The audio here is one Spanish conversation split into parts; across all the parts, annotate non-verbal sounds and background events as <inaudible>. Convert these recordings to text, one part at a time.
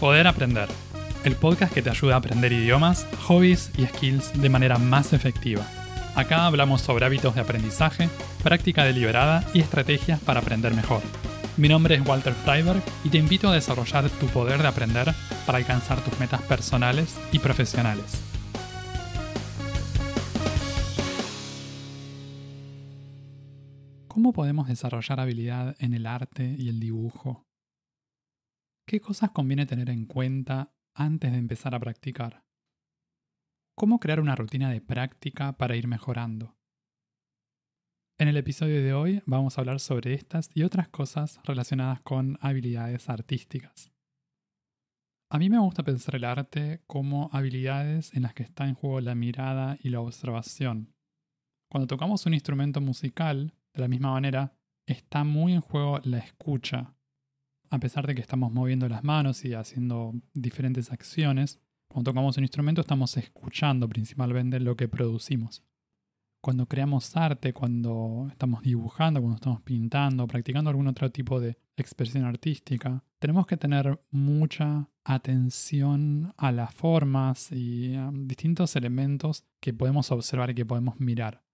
Poder Aprender, el podcast que te ayuda a aprender idiomas, hobbies y skills de manera más efectiva. Acá hablamos sobre hábitos de aprendizaje, práctica deliberada y estrategias para aprender mejor. Mi nombre es Walter Freiberg y te invito a desarrollar tu poder de aprender para alcanzar tus metas personales y profesionales. ¿Cómo podemos desarrollar habilidad en el arte y el dibujo? ¿Qué cosas conviene tener en cuenta antes de empezar a practicar? ¿Cómo crear una rutina de práctica para ir mejorando? En el episodio de hoy vamos a hablar sobre estas y otras cosas relacionadas con habilidades artísticas. A mí me gusta pensar el arte como habilidades en las que está en juego la mirada y la observación. Cuando tocamos un instrumento musical, de la misma manera, está muy en juego la escucha. A pesar de que estamos moviendo las manos y haciendo diferentes acciones, cuando tocamos un instrumento estamos escuchando principalmente lo que producimos. Cuando creamos arte, cuando estamos dibujando, cuando estamos pintando, practicando algún otro tipo de expresión artística, tenemos que tener mucha atención a las formas y a distintos elementos que podemos observar y que podemos mirar.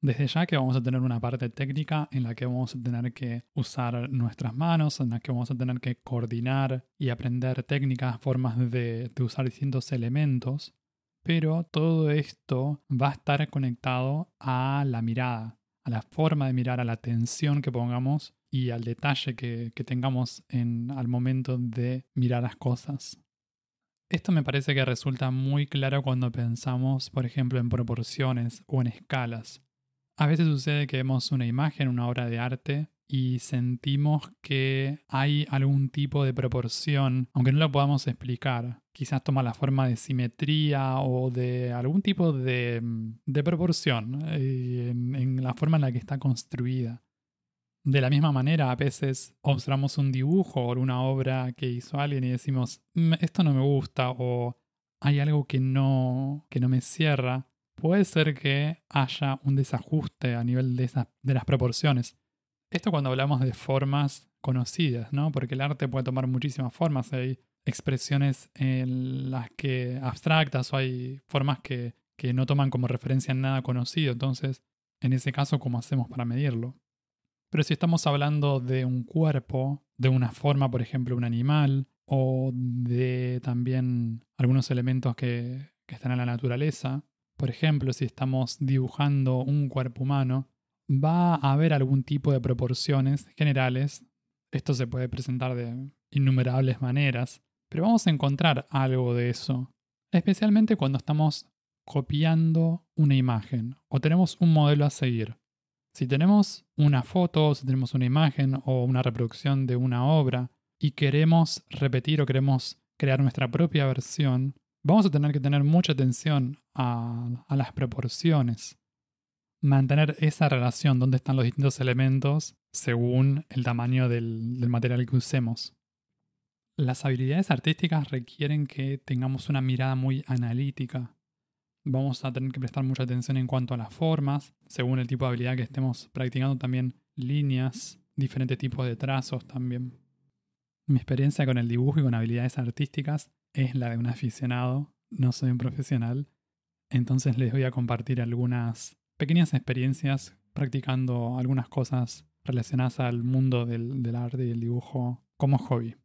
Desde ya que vamos a tener una parte técnica en la que vamos a tener que usar nuestras manos, en la que vamos a tener que coordinar y aprender técnicas, formas de, usar distintos elementos, pero todo esto va a estar conectado a la mirada, a la forma de mirar, a la atención que pongamos y al detalle que, que tengamos en, al momento de mirar las cosas. Esto me parece que resulta muy claro cuando pensamos, por ejemplo, en proporciones o en escalas. A veces sucede que vemos una imagen, una obra de arte y sentimos que hay algún tipo de proporción, aunque no lo podamos explicar. Quizás toma la forma de simetría o de algún tipo de, proporción eh, en, en la forma en la que está construida. De la misma manera, a veces observamos un dibujo o una obra que hizo alguien y decimos, mm, esto no me gusta o hay algo que no, que no me cierra puede ser que haya un desajuste a nivel de, de las proporciones. Esto cuando hablamos de formas conocidas, ¿no? Porque el arte puede tomar muchísimas formas. Hay expresiones en las que abstractas o hay formas que, no toman como referencia nada conocido. Entonces, en ese caso, ¿cómo hacemos para medirlo? Pero si estamos hablando de un cuerpo, de una forma, por ejemplo, un animal, o de también algunos elementos que están en la naturaleza, por ejemplo, si estamos dibujando un cuerpo humano, va a haber algún tipo de proporciones generales. Esto se puede presentar de innumerables maneras, pero vamos a encontrar algo de eso, especialmente cuando estamos copiando una imagen o tenemos un modelo a seguir. Si tenemos una foto, si tenemos una imagen o una reproducción de una obra y queremos repetir o queremos crear nuestra propia versión, vamos a tener que tener mucha atención a, las proporciones. Mantener esa relación, donde están los distintos elementos según el tamaño del, del material que usemos. Las habilidades artísticas requieren que tengamos una mirada muy analítica. Vamos a tener que prestar mucha atención en cuanto a las formas, según el tipo de habilidad que estemos practicando también líneas, diferentes tipos de trazos también. Mi experiencia con el dibujo y con habilidades artísticas es la de un aficionado, no soy un profesional. Entonces les voy a compartir algunas pequeñas experiencias practicando algunas cosas relacionadas al mundo del, arte y el dibujo como hobby.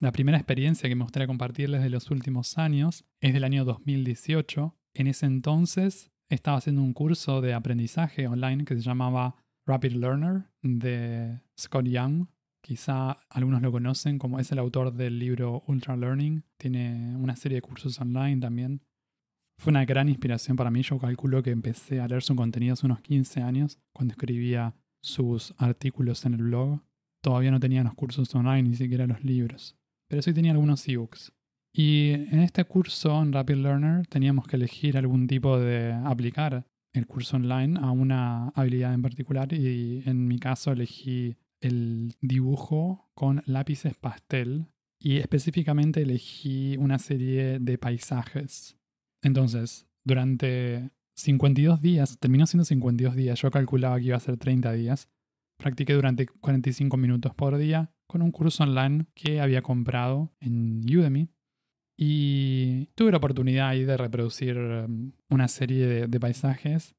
La primera experiencia que me gustaría compartirles de los últimos años es del año 2018. En ese entonces estaba haciendo un curso de aprendizaje online que se llamaba Rapid Learner de Scott Young, Quizá algunos lo conocen como es el autor del libro Ultra Learning. Tiene una serie de cursos online también. Fue una gran inspiración para mí. Yo calculo que empecé a leer su contenido hace unos 15 años, cuando escribía sus artículos en el blog. Todavía no tenía los cursos online, ni siquiera los libros. Pero sí tenía algunos ebooks. Y en este curso, en Rapid Learner, teníamos que elegir algún tipo de aplicar el curso online a una habilidad en particular. Y en mi caso elegí el dibujo con lápices pastel y específicamente elegí una serie de paisajes. Entonces, durante 52 días, terminó siendo 52 días, yo calculaba que iba a ser 30 días, practiqué durante 45 minutos por día con un curso online que había comprado en Udemy. Y tuve la oportunidad ahí de reproducir um, una serie de, de paisajes.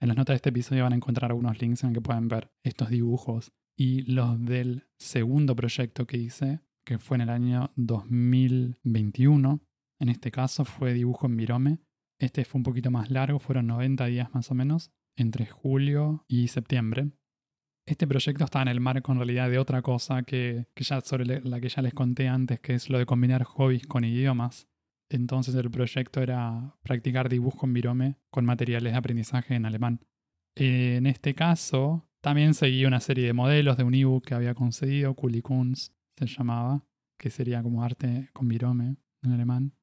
En las notas de este episodio van a encontrar algunos links en que pueden ver estos dibujos y los del segundo proyecto que hice, que fue en el año 2021. En este caso fue dibujo en Virome. Este fue un poquito más largo, fueron 90 días más o menos, entre julio y septiembre. Este proyecto está en el marco en realidad de otra cosa que, ya sobre la que ya les conté antes, que es lo de combinar hobbies con idiomas. Entonces el proyecto era practicar dibujo en Virome con materiales de aprendizaje en alemán. En este caso, también seguí una serie de modelos de un ebook que había concedido, Kulikunst se llamaba, que sería como arte con Virome en alemán.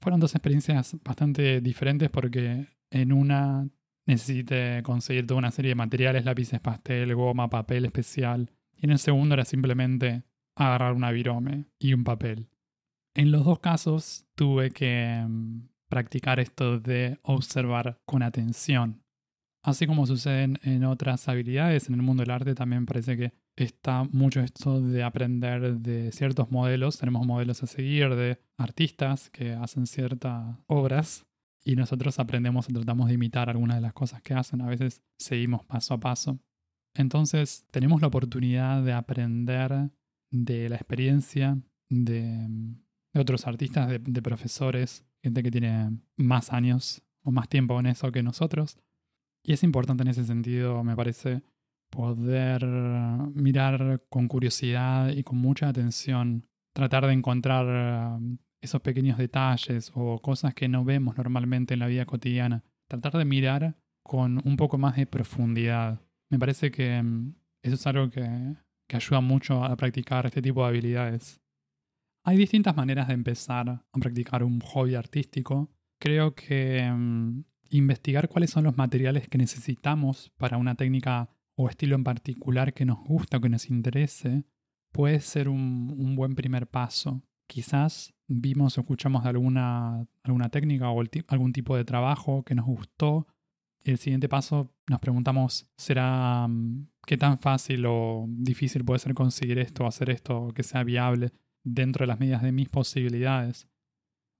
Fueron dos experiencias bastante diferentes porque en una necesité conseguir toda una serie de materiales, lápices pastel, goma, papel especial. Y en el segundo era simplemente agarrar una virome y un papel. En los dos casos tuve que mm, practicar esto de observar con atención. Así como suceden en otras habilidades, en el mundo del arte también parece que está mucho esto de aprender de ciertos modelos. Tenemos modelos a seguir de artistas que hacen ciertas obras y nosotros aprendemos y tratamos de imitar algunas de las cosas que hacen. A veces seguimos paso a paso. Entonces tenemos la oportunidad de aprender de la experiencia de, otros artistas, de, de profesores, gente que tiene más años o más tiempo en eso que nosotros. Y es importante en ese sentido, me parece, poder mirar con curiosidad y con mucha atención, tratar de encontrar esos pequeños detalles o cosas que no vemos normalmente en la vida cotidiana. Tratar de mirar con un poco más de profundidad. Me parece que mm, eso es algo que, ayuda mucho a practicar este tipo de habilidades. Hay distintas maneras de empezar a practicar un hobby artístico. Creo que mm, investigar cuáles son los materiales que necesitamos para una técnica o estilo en particular que nos gusta o que nos interese puede ser un buen primer paso. Quizás vimos o escuchamos de alguna, alguna técnica o algún tipo de trabajo que nos gustó. El siguiente paso nos preguntamos, ¿será mm, qué tan fácil o difícil puede ser conseguir esto o hacer esto que sea viable dentro de las medidas de mis posibilidades?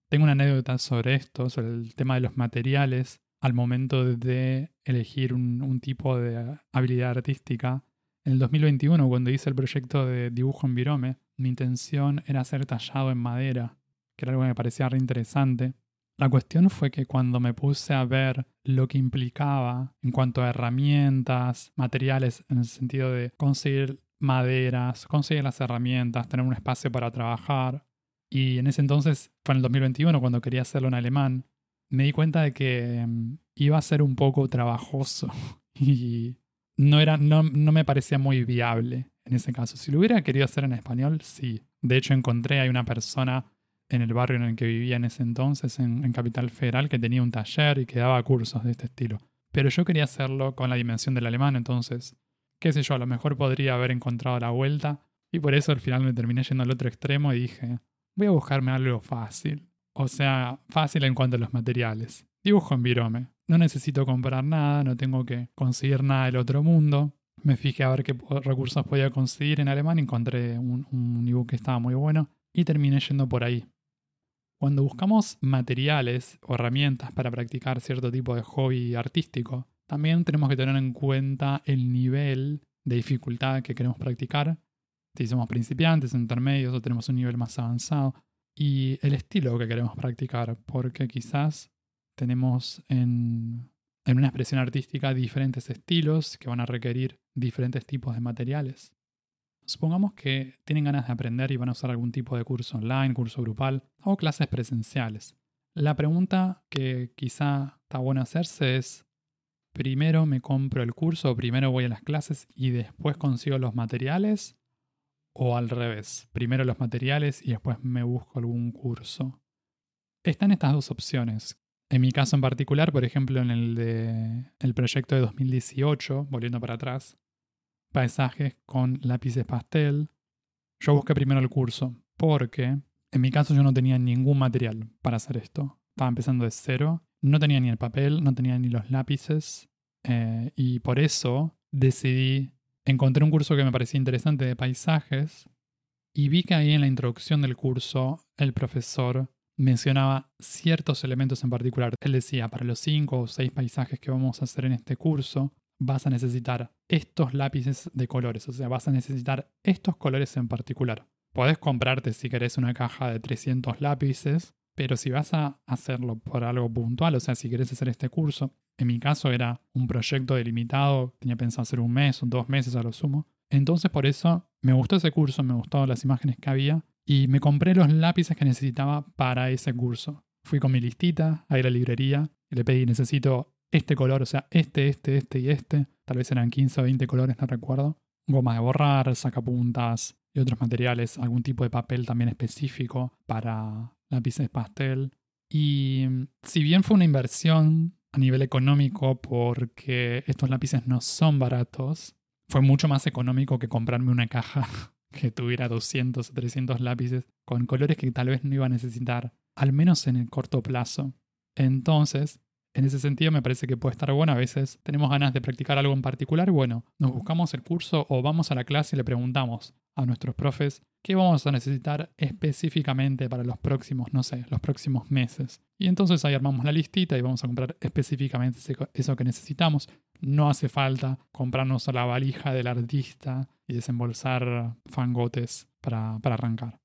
Tengo una anécdota sobre esto, sobre el tema de los materiales al momento de elegir un, tipo de habilidad artística. En el 2021, cuando hice el proyecto de dibujo en Virome, mi intención era ser tallado en madera, que era algo que me parecía re interesante. La cuestión fue que cuando me puse a ver lo que implicaba en cuanto a herramientas, materiales, en el sentido de conseguir maderas, conseguir las herramientas, tener un espacio para trabajar, y en ese entonces, fue en el 2021 cuando quería hacerlo en alemán, me di cuenta de que mm, iba a ser un poco trabajoso <laughs> y no, era, no, no me parecía muy viable en ese caso. Si lo hubiera querido hacer en español, sí. De hecho, encontré hay una persona en el barrio en el que vivía en ese entonces, en, Capital Federal, que tenía un taller y que daba cursos de este estilo. Pero yo quería hacerlo con la dimensión del alemán, entonces, qué sé yo, a lo mejor podría haber encontrado la vuelta. Y por eso al final me terminé yendo al otro extremo y dije, voy a buscarme algo fácil. O sea, fácil en cuanto a los materiales. Dibujo en Virome. No necesito comprar nada, no tengo que conseguir nada del otro mundo. Me fijé a ver qué recursos podía conseguir en alemán, encontré un, un ebook que estaba muy bueno y terminé yendo por ahí. Cuando buscamos materiales o herramientas para practicar cierto tipo de hobby artístico, también tenemos que tener en cuenta el nivel de dificultad que queremos practicar. Si somos principiantes, intermedios o tenemos un nivel más avanzado. Y el estilo que queremos practicar, porque quizás tenemos en en una expresión artística diferentes estilos que van a requerir diferentes tipos de materiales. Supongamos que tienen ganas de aprender y van a usar algún tipo de curso online, curso grupal o clases presenciales. La pregunta que quizá está bueno hacerse es, primero me compro el curso primero voy a las clases y después consigo los materiales o al revés, primero los materiales y después me busco algún curso. Están estas dos opciones. En mi caso en particular, por ejemplo, en el de el proyecto de 2018, volviendo para atrás, paisajes con lápices pastel, yo busqué primero el curso, porque en mi caso yo no tenía ningún material para hacer esto. Estaba empezando de cero, no tenía ni el papel, no tenía ni los lápices, eh, y por eso decidí encontré un curso que me parecía interesante de paisajes y vi que ahí en la introducción del curso el profesor mencionaba ciertos elementos en particular. Él decía, para los cinco o seis paisajes que vamos a hacer en este curso, vas a necesitar estos lápices de colores, o sea, vas a necesitar estos colores en particular. Podés comprarte si querés una caja de 300 lápices, pero si vas a hacerlo por algo puntual, o sea, si querés hacer este curso, en mi caso era un proyecto delimitado, tenía pensado hacer un mes o dos meses a lo sumo. Entonces por eso me gustó ese curso, me gustaron las imágenes que había y me compré los lápices que necesitaba para ese curso. Fui con mi listita a a la librería y le pedí, necesito este color, o sea, este, este, este y este. Tal vez eran 15 o 20 colores, no recuerdo. Goma de borrar, sacapuntas y otros materiales, algún tipo de papel también específico para lápices pastel. Y si bien fue una inversión a nivel económico porque estos lápices no son baratos. Fue mucho más económico que comprarme una caja <laughs> que tuviera 200 o 300 lápices con colores que tal vez no iba a necesitar, al menos en el corto plazo. Entonces, en ese sentido me parece que puede estar bueno. A veces tenemos ganas de practicar algo en particular. Bueno, nos buscamos el curso o vamos a la clase y le preguntamos a nuestros profes qué vamos a necesitar específicamente para los próximos, no sé, los próximos meses. Y entonces ahí armamos la listita y vamos a comprar específicamente eso que necesitamos. No hace falta comprarnos la valija del artista y desembolsar fangotes para, para arrancar.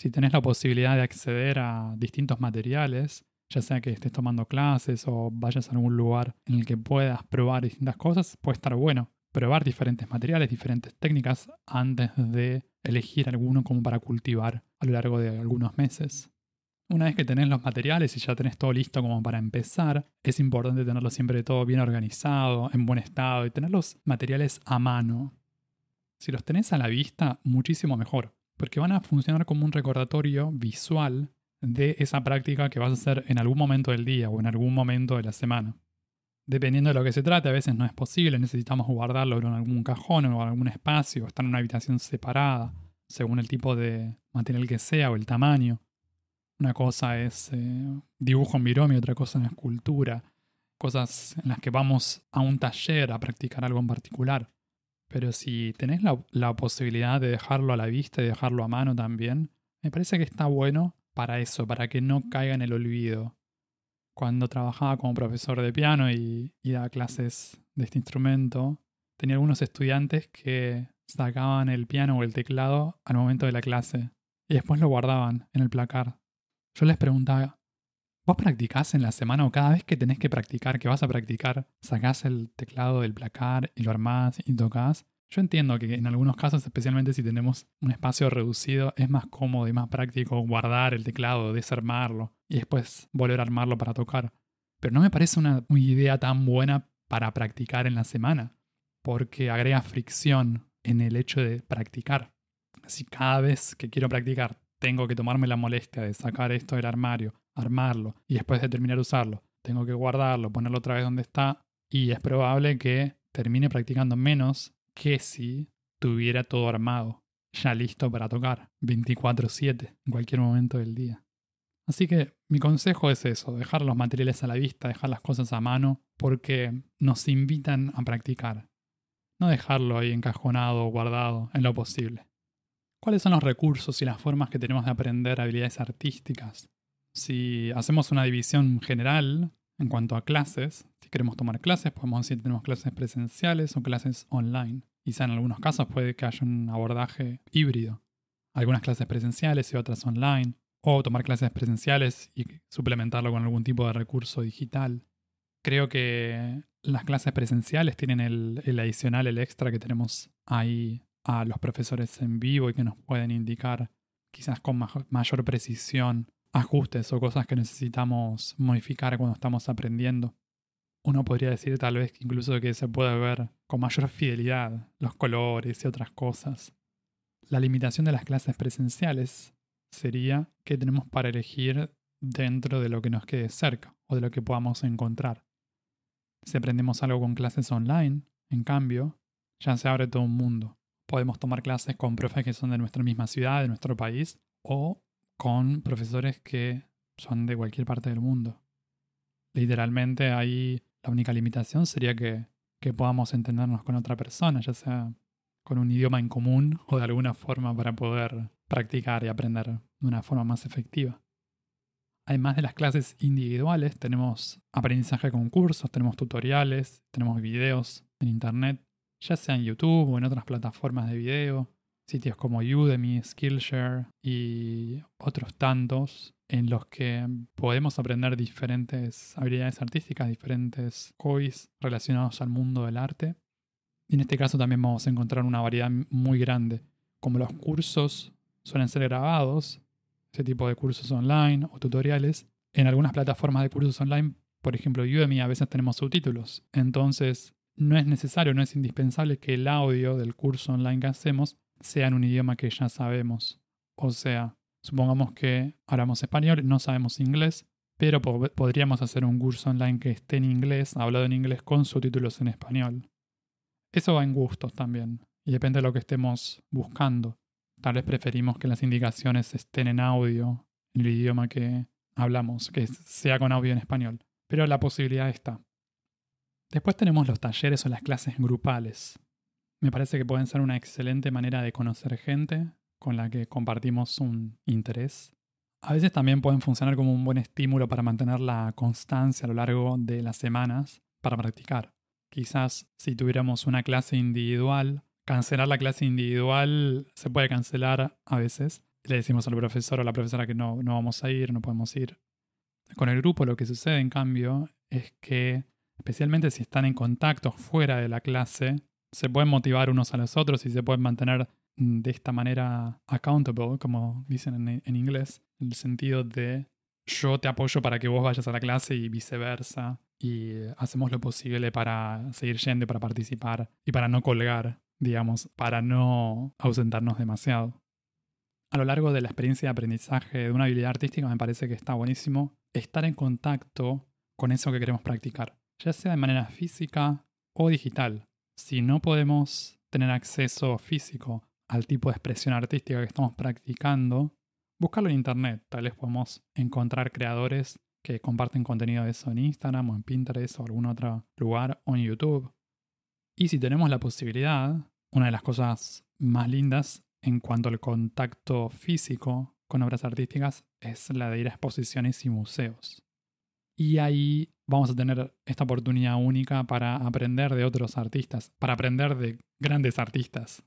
Si tenés la posibilidad de acceder a distintos materiales, ya sea que estés tomando clases o vayas a algún lugar en el que puedas probar distintas cosas, puede estar bueno probar diferentes materiales, diferentes técnicas antes de elegir alguno como para cultivar a lo largo de algunos meses. Una vez que tenés los materiales y ya tenés todo listo como para empezar, es importante tenerlo siempre todo bien organizado, en buen estado y tener los materiales a mano. Si los tenés a la vista, muchísimo mejor, porque van a funcionar como un recordatorio visual de esa práctica que vas a hacer en algún momento del día o en algún momento de la semana. Dependiendo de lo que se trate, a veces no es posible, necesitamos guardarlo en algún cajón o en algún espacio, o estar en una habitación separada, según el tipo de material que sea o el tamaño. Una cosa es eh, dibujo en virome, otra cosa es escultura, cosas en las que vamos a un taller a practicar algo en particular. Pero si tenés la, la posibilidad de dejarlo a la vista y dejarlo a mano también, me parece que está bueno para eso, para que no caiga en el olvido cuando trabajaba como profesor de piano y, daba clases de este instrumento, tenía algunos estudiantes que sacaban el piano o el teclado al momento de la clase y después lo guardaban en el placar. Yo les preguntaba, ¿vos practicás en la semana o cada vez que tenés que practicar, que vas a practicar, sacás el teclado del placar y lo armás y tocas? Yo entiendo que en algunos casos, especialmente si tenemos un espacio reducido, es más cómodo y más práctico guardar el teclado, desarmarlo y después volver a armarlo para tocar. Pero no me parece una, idea tan buena para practicar en la semana, porque agrega fricción en el hecho de practicar. Si cada vez que quiero practicar tengo que tomarme la molestia de sacar esto del armario, armarlo y después de terminar de usarlo, tengo que guardarlo, ponerlo otra vez donde está y es probable que termine practicando menos que si tuviera todo armado, ya listo para tocar, 24/7, en cualquier momento del día. Así que mi consejo es eso, dejar los materiales a la vista, dejar las cosas a mano, porque nos invitan a practicar. No dejarlo ahí encajonado o guardado en lo posible. ¿Cuáles son los recursos y las formas que tenemos de aprender habilidades artísticas? Si hacemos una división general en cuanto a clases, si queremos tomar clases, podemos decir que tenemos clases presenciales o clases online. Quizá en algunos casos puede que haya un abordaje híbrido. Algunas clases presenciales y otras online. O tomar clases presenciales y suplementarlo con algún tipo de recurso digital. Creo que las clases presenciales tienen el, el adicional, el extra que tenemos ahí a los profesores en vivo y que nos pueden indicar quizás con mayor precisión ajustes o cosas que necesitamos modificar cuando estamos aprendiendo. Uno podría decir tal vez incluso que se puede ver con mayor fidelidad los colores y otras cosas. La limitación de las clases presenciales sería que tenemos para elegir dentro de lo que nos quede cerca o de lo que podamos encontrar. Si aprendemos algo con clases online, en cambio, ya se abre todo un mundo. Podemos tomar clases con profes que son de nuestra misma ciudad, de nuestro país, o con profesores que son de cualquier parte del mundo. Literalmente ahí la única limitación sería que, podamos entendernos con otra persona, ya sea con un idioma en común <laughs> o de alguna forma para poder practicar y aprender de una forma más efectiva. Además de las clases individuales, tenemos aprendizaje con cursos, tenemos tutoriales, tenemos videos en Internet, ya sea en YouTube o en otras plataformas de video, sitios como Udemy, Skillshare y otros tantos en los que podemos aprender diferentes habilidades artísticas, diferentes hobbies relacionados al mundo del arte. Y en este caso también vamos a encontrar una variedad muy grande. Como los cursos suelen ser grabados, ese tipo de cursos online o tutoriales, en algunas plataformas de cursos online, por ejemplo Udemy, a veces tenemos subtítulos. Entonces, no es necesario, no es indispensable que el audio del curso online que hacemos sea en un idioma que ya sabemos. O sea, supongamos que hablamos español, no sabemos inglés, pero podríamos hacer un curso online que esté en inglés, hablado en inglés con subtítulos en español. Eso va en gustos también, y depende de lo que estemos buscando. Tal vez preferimos que las indicaciones estén en audio, en el idioma que hablamos, que sea con audio en español. Pero la posibilidad está. Después tenemos los talleres o las clases grupales. Me parece que pueden ser una excelente manera de conocer gente con la que compartimos un interés. A veces también pueden funcionar como un buen estímulo para mantener la constancia a lo largo de las semanas para practicar. Quizás si tuviéramos una clase individual, cancelar la clase individual se puede cancelar a veces. Le decimos al profesor o a la profesora que no, no vamos a ir, no podemos ir. Con el grupo lo que sucede en cambio es que, especialmente si están en contacto fuera de la clase, se pueden motivar unos a los otros y se pueden mantener de esta manera accountable, como dicen en, inglés, en el sentido de yo te apoyo para que vos vayas a la clase y viceversa, y hacemos lo posible para seguir yendo, para participar y para no colgar, digamos, para no ausentarnos demasiado. A lo largo de la experiencia de aprendizaje de una habilidad artística me parece que está buenísimo estar en contacto con eso que queremos practicar, ya sea de manera física o digital si no podemos tener acceso físico al tipo de expresión artística que estamos practicando, buscarlo en Internet. Tal vez podemos encontrar creadores que comparten contenido de eso en Instagram o en Pinterest o algún otro lugar o en YouTube. Y si tenemos la posibilidad, una de las cosas más lindas en cuanto al contacto físico con obras artísticas es la de ir a exposiciones y museos. Y ahí vamos a tener esta oportunidad única para aprender de otros artistas, para aprender de grandes artistas.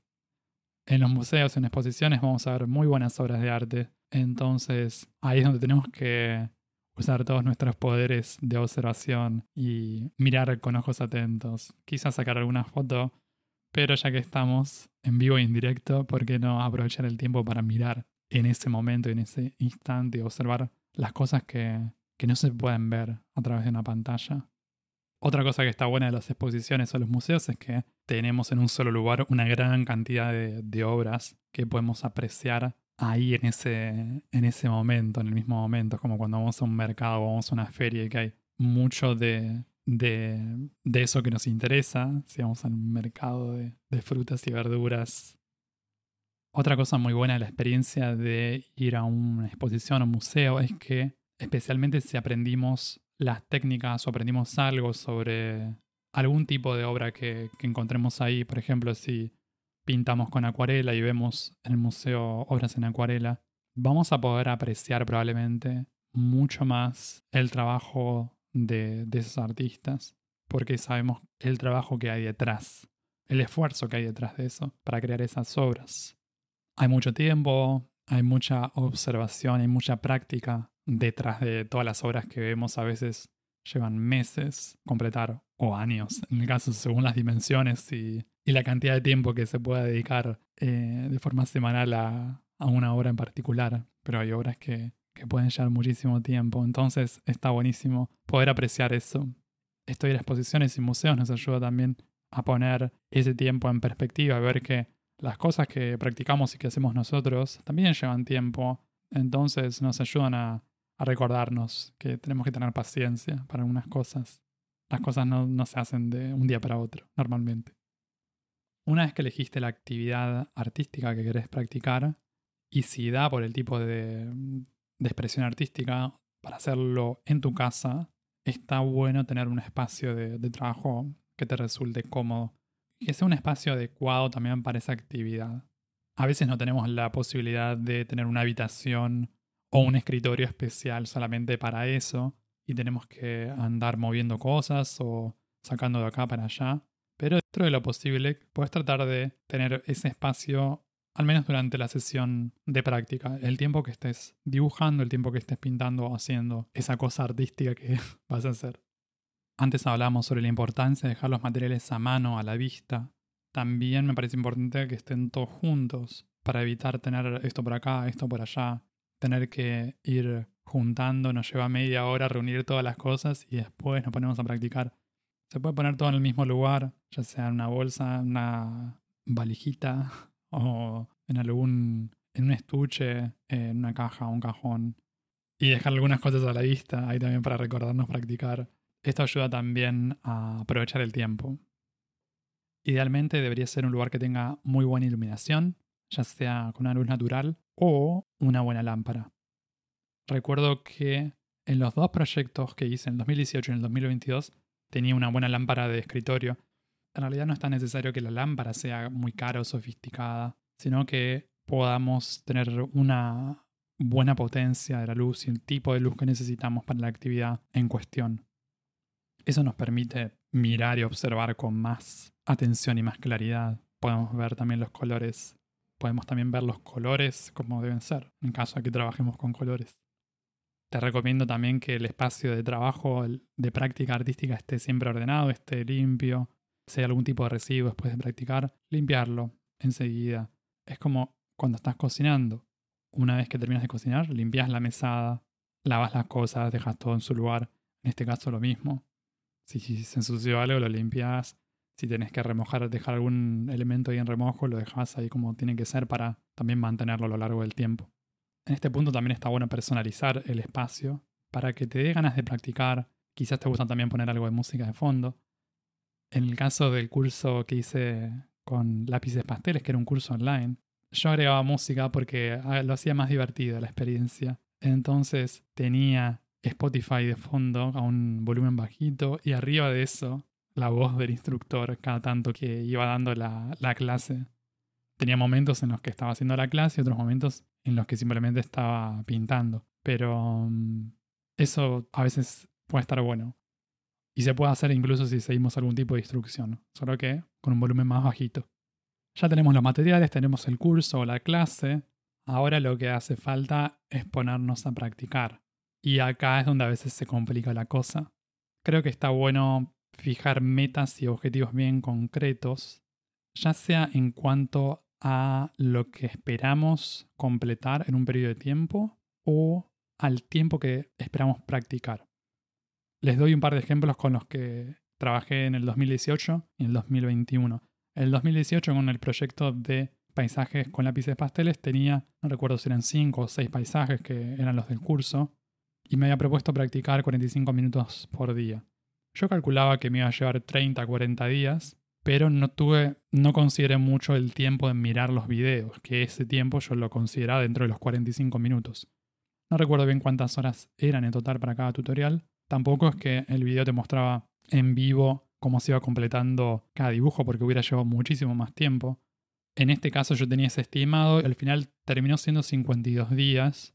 En los museos, en exposiciones, vamos a ver muy buenas obras de arte. Entonces, ahí es donde tenemos que usar todos nuestros poderes de observación y mirar con ojos atentos. Quizás sacar alguna foto, pero ya que estamos en vivo y en directo, ¿por qué no aprovechar el tiempo para mirar en ese momento, en ese instante, observar las cosas que que no se pueden ver a través de una pantalla. Otra cosa que está buena de las exposiciones o los museos es que tenemos en un solo lugar una gran cantidad de, obras que podemos apreciar ahí en ese, en ese momento, en el mismo momento. Es como cuando vamos a un mercado o vamos a una feria y que hay mucho de, de, eso que nos interesa, si vamos a un mercado de frutas y verduras. Otra cosa muy buena de la experiencia de ir a una exposición o museo es que especialmente si aprendimos las técnicas o aprendimos algo sobre algún tipo de obra que, encontremos ahí. Por ejemplo, si pintamos con acuarela y vemos en el museo obras en acuarela, vamos a poder apreciar probablemente mucho más el trabajo de, de esos artistas, porque sabemos el trabajo que hay detrás, el esfuerzo que hay detrás de eso para crear esas obras. Hay mucho tiempo, hay mucha observación, hay mucha práctica detrás de todas las obras que vemos a veces llevan meses completar o años, en el caso según las dimensiones y, la cantidad de tiempo que se pueda dedicar eh, de forma semanal a, una obra en particular. Pero hay obras que, que pueden llevar muchísimo tiempo, entonces está buenísimo poder apreciar eso. Esto de a exposiciones y museos nos ayuda también a poner ese tiempo en perspectiva, a ver que las cosas que practicamos y que hacemos nosotros también llevan tiempo, entonces nos ayudan a, a recordarnos que tenemos que tener paciencia para algunas cosas. Las cosas no, se hacen de un día para otro, normalmente. Una vez que elegiste la actividad artística que querés practicar, y si da por el tipo de, de expresión artística, para hacerlo en tu casa, está bueno tener un espacio de, de trabajo que te resulte cómodo que sea un espacio adecuado también para esa actividad. A veces no tenemos la posibilidad de tener una habitación o un escritorio especial solamente para eso y tenemos que andar moviendo cosas o sacando de acá para allá. Pero dentro de lo posible, puedes tratar de tener ese espacio, al menos durante la sesión de práctica, el tiempo que estés dibujando, el tiempo que estés pintando o haciendo esa cosa artística que <laughs> vas a hacer. Antes hablamos sobre la importancia de dejar los materiales a mano, a la vista. También me parece importante que estén todos juntos para evitar tener esto por acá, esto por allá, tener que ir juntando, nos lleva media hora reunir todas las cosas y después nos ponemos a practicar. Se puede poner todo en el mismo lugar, ya sea en una bolsa, una valijita <laughs> o en algún en un estuche, en una caja, un cajón. Y dejar algunas cosas a la vista ahí también para recordarnos practicar. Esto ayuda también a aprovechar el tiempo. Idealmente debería ser un lugar que tenga muy buena iluminación, ya sea con una luz natural o una buena lámpara. Recuerdo que en los dos proyectos que hice en el 2018 y en el 2022 tenía una buena lámpara de escritorio. En realidad no es tan necesario que la lámpara sea muy cara o sofisticada, sino que podamos tener una buena potencia de la luz y el tipo de luz que necesitamos para la actividad en cuestión. Eso nos permite mirar y observar con más atención y más claridad. Podemos ver también los colores. Podemos también ver los colores como deben ser, en caso de que trabajemos con colores. Te recomiendo también que el espacio de trabajo de práctica artística esté siempre ordenado, esté limpio. Si hay algún tipo de residuo después de practicar, limpiarlo enseguida. Es como cuando estás cocinando. Una vez que terminas de cocinar, limpias la mesada, lavas las cosas, dejas todo en su lugar. En este caso lo mismo. Si, se ensució algo, lo limpias. Si tenés que remojar, dejar algún elemento ahí en remojo, lo dejas ahí como tiene que ser para también mantenerlo a lo largo del tiempo. En este punto también está bueno personalizar el espacio para que te dé ganas de practicar. Quizás te gusta también poner algo de música de fondo. En el caso del curso que hice con lápices pasteles, que era un curso online, yo agregaba música porque ah, lo hacía más divertido la experiencia. Entonces tenía Spotify de fondo a un volumen bajito y arriba de eso la voz del instructor cada tanto que iba dando la, la clase. Tenía momentos en los que estaba haciendo la clase y otros momentos en los que simplemente estaba pintando. Pero mm, eso a veces puede estar bueno. Y se puede hacer incluso si seguimos algún tipo de instrucción, solo que con un volumen más bajito. Ya tenemos los materiales, tenemos el curso o la clase. Ahora lo que hace falta es ponernos a practicar. Y acá es donde a veces se complica la cosa. Creo que está bueno fijar metas y objetivos bien concretos, ya sea en cuanto a lo que esperamos completar en un periodo de tiempo o al tiempo que esperamos practicar. Les doy un par de ejemplos con los que trabajé en el 2018 y en el 2021. En el 2018 con el proyecto de paisajes con lápices pasteles tenía, no recuerdo si eran 5 o 6 paisajes que eran los del curso, y me había propuesto practicar 45 minutos por día. Yo calculaba que me iba a llevar 30 a 40 días pero no tuve, no consideré mucho el tiempo de mirar los videos, que ese tiempo yo lo consideraba dentro de los 45 minutos. No recuerdo bien cuántas horas eran en total para cada tutorial. Tampoco es que el video te mostraba en vivo cómo se iba completando cada dibujo, porque hubiera llevado muchísimo más tiempo. En este caso yo tenía ese estimado y al final terminó siendo 52 días.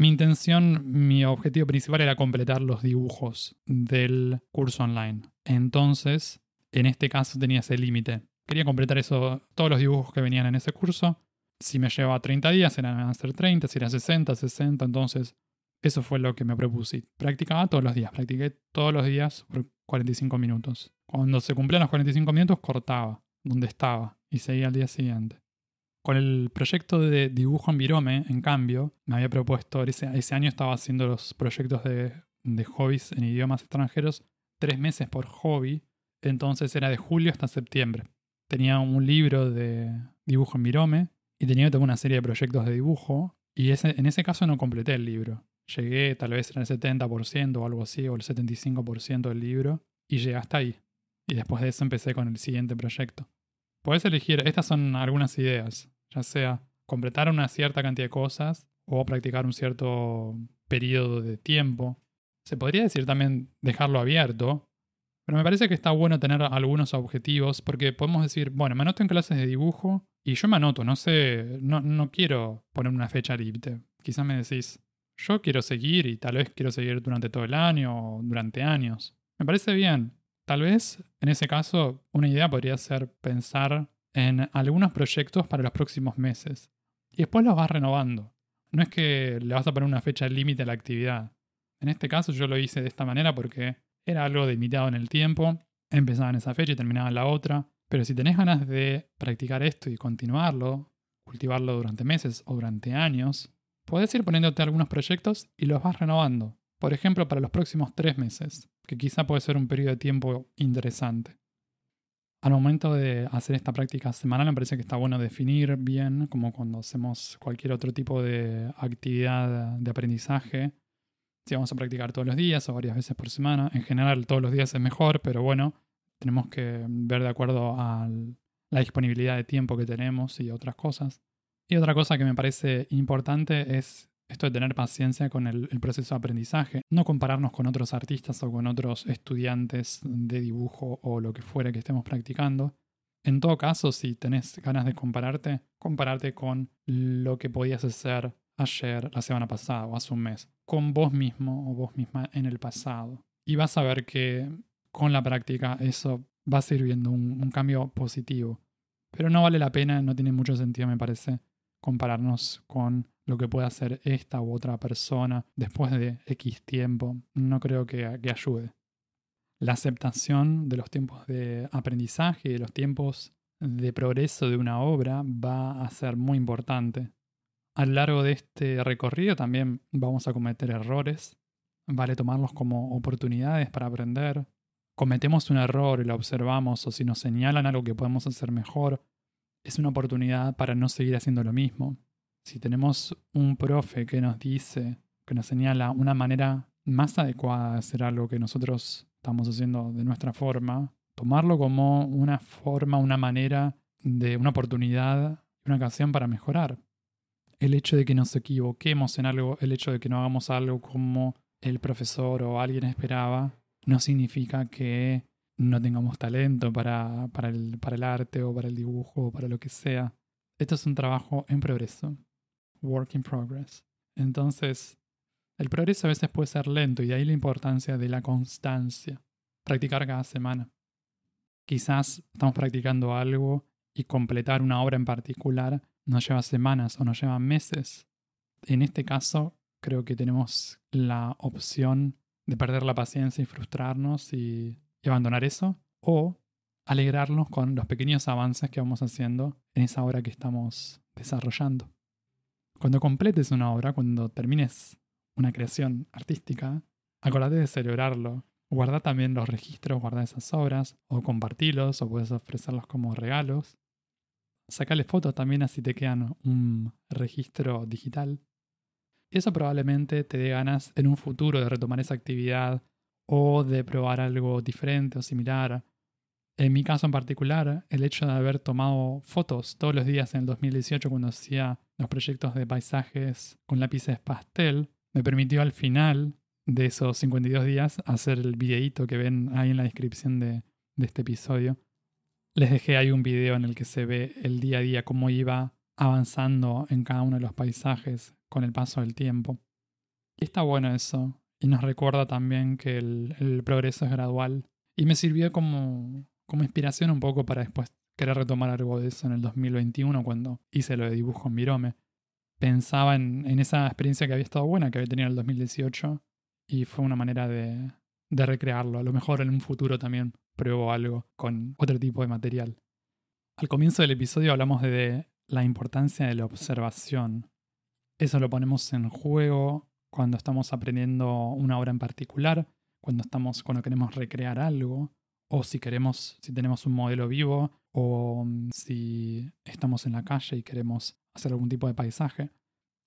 Mi intención, mi objetivo principal era completar los dibujos del curso online. Entonces, en este caso tenía ese límite. Quería completar eso, todos los dibujos que venían en ese curso. Si me llevaba 30 días, eran a ser 30, si era 60, 60. Entonces, eso fue lo que me propuse. Practicaba todos los días, practiqué todos los días por 45 minutos. Cuando se cumplían los 45 minutos, cortaba donde estaba y seguía al día siguiente. Con el proyecto de dibujo en Virome, en cambio, me había propuesto, ese, año estaba haciendo los proyectos de, de hobbies en idiomas extranjeros, tres meses por hobby, entonces era de julio hasta septiembre. Tenía un libro de dibujo en Mirome y tenía toda una serie de proyectos de dibujo. Y ese, en ese caso no completé el libro. Llegué tal vez en el 70% o algo así, o el 75% del libro, y llegué hasta ahí. Y después de eso empecé con el siguiente proyecto. Puedes elegir, estas son algunas ideas, ya sea completar una cierta cantidad de cosas o practicar un cierto periodo de tiempo. Se podría decir también dejarlo abierto, Pero me parece que está bueno tener algunos objetivos porque podemos decir, bueno, me anoto en clases de dibujo y yo me anoto, no sé, no, no quiero poner una fecha límite. Quizás me decís, yo quiero seguir y tal vez quiero seguir durante todo el año o durante años. Me parece bien. Tal vez, en ese caso, una idea podría ser pensar en algunos proyectos para los próximos meses. Y después los vas renovando. No es que le vas a poner una fecha límite a la actividad. En este caso yo lo hice de esta manera porque era algo limitado en el tiempo. Empezaba en esa fecha y terminaba en la otra. Pero si tenés ganas de practicar esto y continuarlo, cultivarlo durante meses o durante años, puedes ir poniéndote algunos proyectos y los vas renovando. Por ejemplo, para los próximos tres meses, que quizá puede ser un periodo de tiempo interesante. Al momento de hacer esta práctica semanal me parece que está bueno definir bien, como cuando hacemos cualquier otro tipo de actividad de aprendizaje, si vamos a practicar todos los días o varias veces por semana. En general todos los días es mejor, pero bueno, tenemos que ver de acuerdo a la disponibilidad de tiempo que tenemos y otras cosas. Y otra cosa que me parece importante es esto de tener paciencia con el, proceso de aprendizaje, no compararnos con otros artistas o con otros estudiantes de dibujo o lo que fuera que estemos practicando. En todo caso, si tenés ganas de compararte, compararte con lo que podías hacer ayer, la semana pasada o hace un mes, con vos mismo o vos misma en el pasado. Y vas a ver que con la práctica eso va a viendo un cambio positivo. Pero no vale la pena, no tiene mucho sentido, me parece, compararnos con lo que puede hacer esta u otra persona después de X tiempo, no creo que, que ayude. La aceptación de los tiempos de aprendizaje y de los tiempos de progreso de una obra va a ser muy importante. A lo largo de este recorrido también vamos a cometer errores. Vale tomarlos como oportunidades para aprender. Cometemos un error y lo observamos o si nos señalan algo que podemos hacer mejor, es una oportunidad para no seguir haciendo lo mismo si tenemos un profe que nos dice, que nos señala una manera más adecuada de hacer algo que nosotros estamos haciendo de nuestra forma, tomarlo como una forma, una manera de una oportunidad, una ocasión para mejorar. El hecho de que nos equivoquemos en algo, el hecho de que no hagamos algo como el profesor o alguien esperaba, no significa que no tengamos talento para, para, el, para el arte o para el dibujo o para lo que sea. Esto es un trabajo en progreso work in progress. Entonces, el progreso a veces puede ser lento y de ahí la importancia de la constancia. Practicar cada semana. Quizás estamos practicando algo y completar una obra en particular nos lleva semanas o nos lleva meses. En este caso, creo que tenemos la opción de perder la paciencia y frustrarnos y, y abandonar eso, o alegrarnos con los pequeños avances que vamos haciendo en esa obra que estamos desarrollando. Cuando completes una obra, cuando termines una creación artística, acordate de celebrarlo. Guarda también los registros, guarda esas obras, o compartilos, o puedes ofrecerlos como regalos. Sacale fotos también así te quedan un registro digital. Eso probablemente te dé ganas en un futuro de retomar esa actividad o de probar algo diferente o similar en mi caso en particular, el hecho de haber tomado fotos todos los días en el 2018 cuando hacía los proyectos de paisajes con lápices pastel, me permitió al final de esos 52 días hacer el videíto que ven ahí en la descripción de, este episodio. Les dejé ahí un video en el que se ve el día a día cómo iba avanzando en cada uno de los paisajes con el paso del tiempo. Y está bueno eso. Y nos recuerda también que el, el progreso es gradual. Y me sirvió como, como inspiración un poco para después querer retomar algo de eso en el 2021 cuando hice lo de dibujo en Virome. Pensaba en, esa experiencia que había estado buena, que había tenido en el 2018, y fue una manera de, recrearlo. A lo mejor en un futuro también pruebo algo con otro tipo de material. Al comienzo del episodio hablamos de la importancia de la observación. Eso lo ponemos en juego cuando estamos aprendiendo una obra en particular, cuando estamos cuando queremos recrear algo o si queremos, si tenemos un modelo vivo, o mm, si estamos en la calle y queremos hacer algún tipo de paisaje.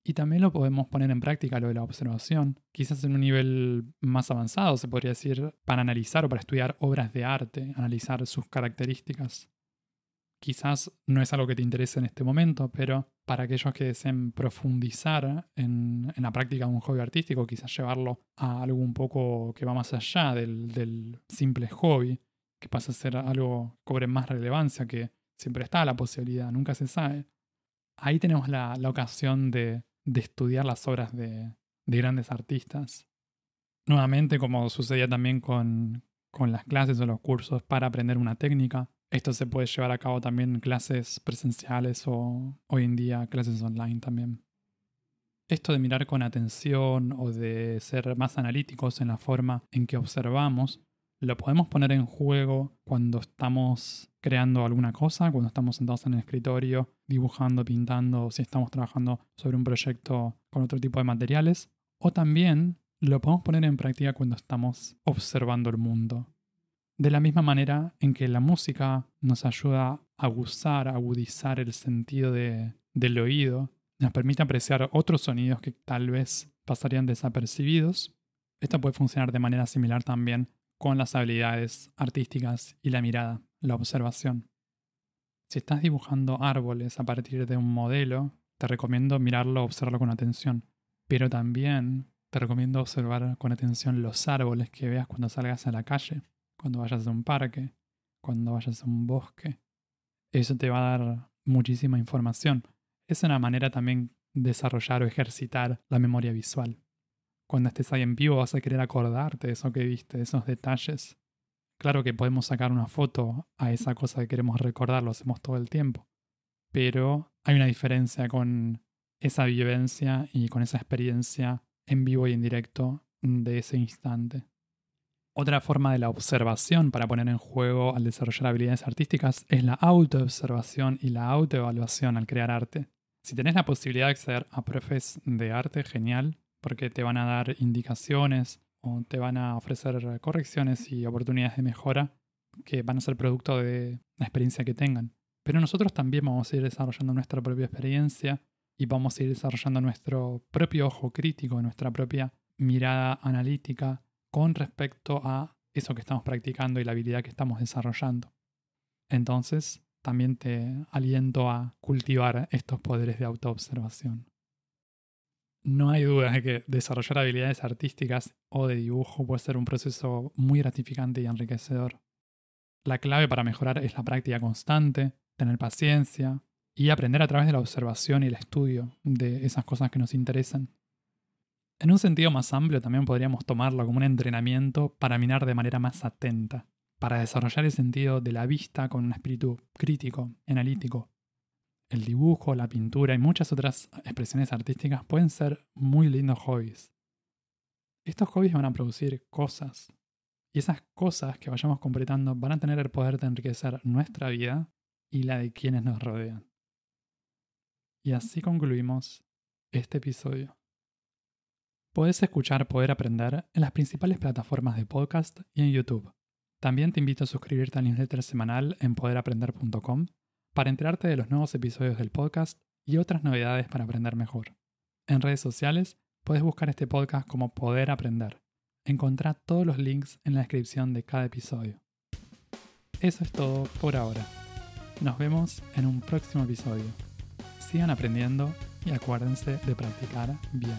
Y también lo podemos poner en práctica lo de la observación, quizás en un nivel más avanzado, se podría decir, para analizar o para estudiar obras de arte, analizar sus características. quizás no es algo que te interese en este momento, pero para aquellos que deseen profundizar en, la práctica de un hobby artístico, quizás llevarlo a algo un poco que va más allá del, simple hobby, que pasa a ser algo que cobre más relevancia, que siempre está la posibilidad, nunca se sabe. Ahí tenemos la, ocasión de, estudiar las obras de, grandes artistas. Nuevamente, como sucedía también con, con las clases o los cursos para aprender una técnica, esto se puede llevar a cabo también en clases presenciales o hoy en día clases online también. Esto de mirar con atención o de ser más analíticos en la forma en que observamos, lo podemos poner en juego cuando estamos creando alguna cosa, cuando estamos sentados en el escritorio, dibujando, pintando, si estamos trabajando sobre un proyecto con otro tipo de materiales, o también lo podemos poner en práctica cuando estamos observando el mundo, de la misma manera en que la música nos ayuda a aguzar, agudizar el sentido del oído, nos permite apreciar otros sonidos que tal vez pasarían desapercibidos, esto puede funcionar de manera similar también con las habilidades artísticas y la mirada, la observación. Si estás dibujando árboles a partir de un modelo, te recomiendo mirarlo, observarlo con atención, pero también te recomiendo observar con atención los árboles que veas cuando salgas a la calle cuando vayas a un parque, cuando vayas a un bosque. Eso te va a dar muchísima información. Es una manera también de desarrollar o ejercitar la memoria visual. Cuando estés ahí en vivo vas a querer acordarte de eso que viste, de esos detalles. Claro que podemos sacar una foto a esa cosa que queremos recordar, lo hacemos todo el tiempo. Pero hay una diferencia con esa vivencia y con esa experiencia en vivo y en directo de ese instante. Otra forma de la observación para poner en juego al desarrollar habilidades artísticas es la autoobservación y la autoevaluación al crear arte. Si tenés la posibilidad de acceder a profes de arte, genial, porque te van a dar indicaciones o te van a ofrecer correcciones y oportunidades de mejora que van a ser producto de la experiencia que tengan. Pero nosotros también vamos a ir desarrollando nuestra propia experiencia y vamos a ir desarrollando nuestro propio ojo crítico, nuestra propia mirada analítica con respecto a eso que estamos practicando y la habilidad que estamos desarrollando. Entonces, también te aliento a cultivar estos poderes de autoobservación. No hay duda de que desarrollar habilidades artísticas o de dibujo puede ser un proceso muy gratificante y enriquecedor. La clave para mejorar es la práctica constante, tener paciencia y aprender a través de la observación y el estudio de esas cosas que nos interesan. En un sentido más amplio también podríamos tomarlo como un entrenamiento para mirar de manera más atenta, para desarrollar el sentido de la vista con un espíritu crítico, analítico. El dibujo, la pintura y muchas otras expresiones artísticas pueden ser muy lindos hobbies. Estos hobbies van a producir cosas, y esas cosas que vayamos completando van a tener el poder de enriquecer nuestra vida y la de quienes nos rodean. Y así concluimos este episodio. Puedes escuchar Poder Aprender en las principales plataformas de podcast y en YouTube. También te invito a suscribirte al newsletter semanal en poderaprender.com para enterarte de los nuevos episodios del podcast y otras novedades para aprender mejor. En redes sociales puedes buscar este podcast como Poder Aprender. Encontrá todos los links en la descripción de cada episodio. Eso es todo por ahora. Nos vemos en un próximo episodio. Sigan aprendiendo y acuérdense de practicar bien.